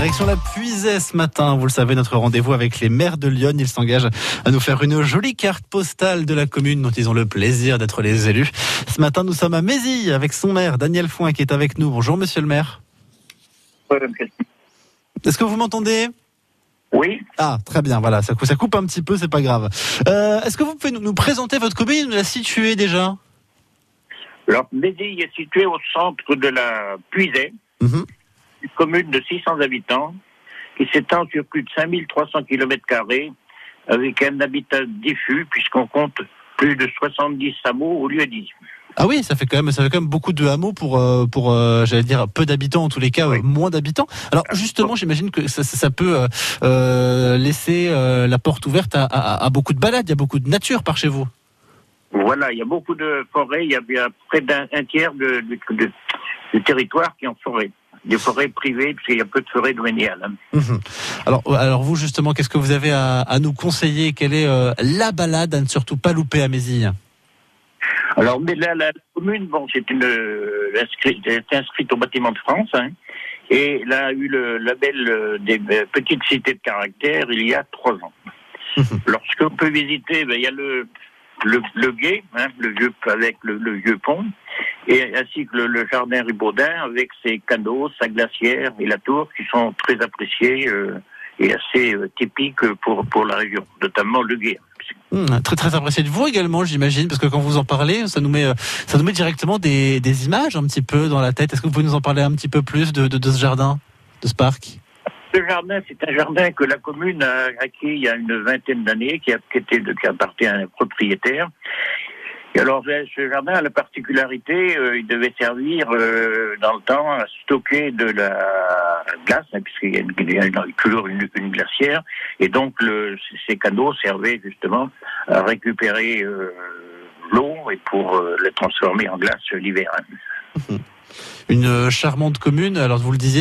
Direction la Puisée ce matin. Vous le savez, notre rendez-vous avec les maires de Lyon. Ils s'engagent à nous faire une jolie carte postale de la commune dont ils ont le plaisir d'être les élus. Ce matin, nous sommes à Mézy avec son maire, Daniel Foin, qui est avec nous. Bonjour, monsieur le maire. Est-ce que vous m'entendez? Oui, Ah, très bien, voilà, ça, cou- ça coupe un petit peu, c'est pas grave. Euh, Est-ce que vous pouvez nous, nous présenter votre commune, nous la situer déjà? Alors Médille est situé au centre de la Puisée, Mhm. Commune de 600 habitants, qui s'étend sur plus de 5300 km avec un habitat diffus, puisqu'on compte plus de 70 hameaux au lieu dit. Ah oui, ça fait quand même, ça fait quand même beaucoup de hameaux pour, euh, pour, euh, j'allais dire, peu d'habitants en tous les cas, Oui. euh, moins d'habitants. Alors justement, j'imagine que ça, ça- peut euh, laisser euh, la porte ouverte à, à- à beaucoup de balades. Il y a beaucoup de nature par chez vous. Voilà, il y a beaucoup de forêts, il y a près d'un un tiers de, de- de- du territoire qui est en forêt. Des forêts privées, puisqu'il y a peu de forêts domaniales. Mhm. Alors, alors vous justement, qu'est-ce que vous avez à, à nous conseiller? Quelle est euh, la balade à ne surtout pas louper à Mézy Alors, mais la, la commune, bon, c'est une euh, inscrite, au bâtiment de France, hein, et elle a eu le label euh, des petites cités de caractère il y a trois ans. Mhm. Lorsque on peut visiter, ben, il y a le le, le guet, hein, le vieux avec le, le vieux pont, et ainsi que le, le jardin Ribaudin avec ses canaux, sa glacière et la tour qui sont très appréciés euh, et assez euh, typiques pour pour la région, notamment le guet. Hum, Très très apprécié de vous également, j'imagine, parce que quand vous en parlez, ça nous met, euh, ça nous met directement des, des images un petit peu dans la tête. Est-ce que vous pouvez nous en parler un petit peu plus de, de, de ce jardin, de ce parc? Ce jardin, c'est un jardin que la commune a acquis il y a une vingtaine d'années, qui, a, qui, était qui appartient à un propriétaire. Et alors, ce jardin a la particularité, euh, il devait servir euh, dans le temps à stocker de la glace, hein, puisqu'il y a, une, toujours une, glacière, et donc le, ces canaux servaient justement à récupérer euh, l'eau et pour le transformer en glace l'hiver. hein. Une charmante commune, alors vous le disiez.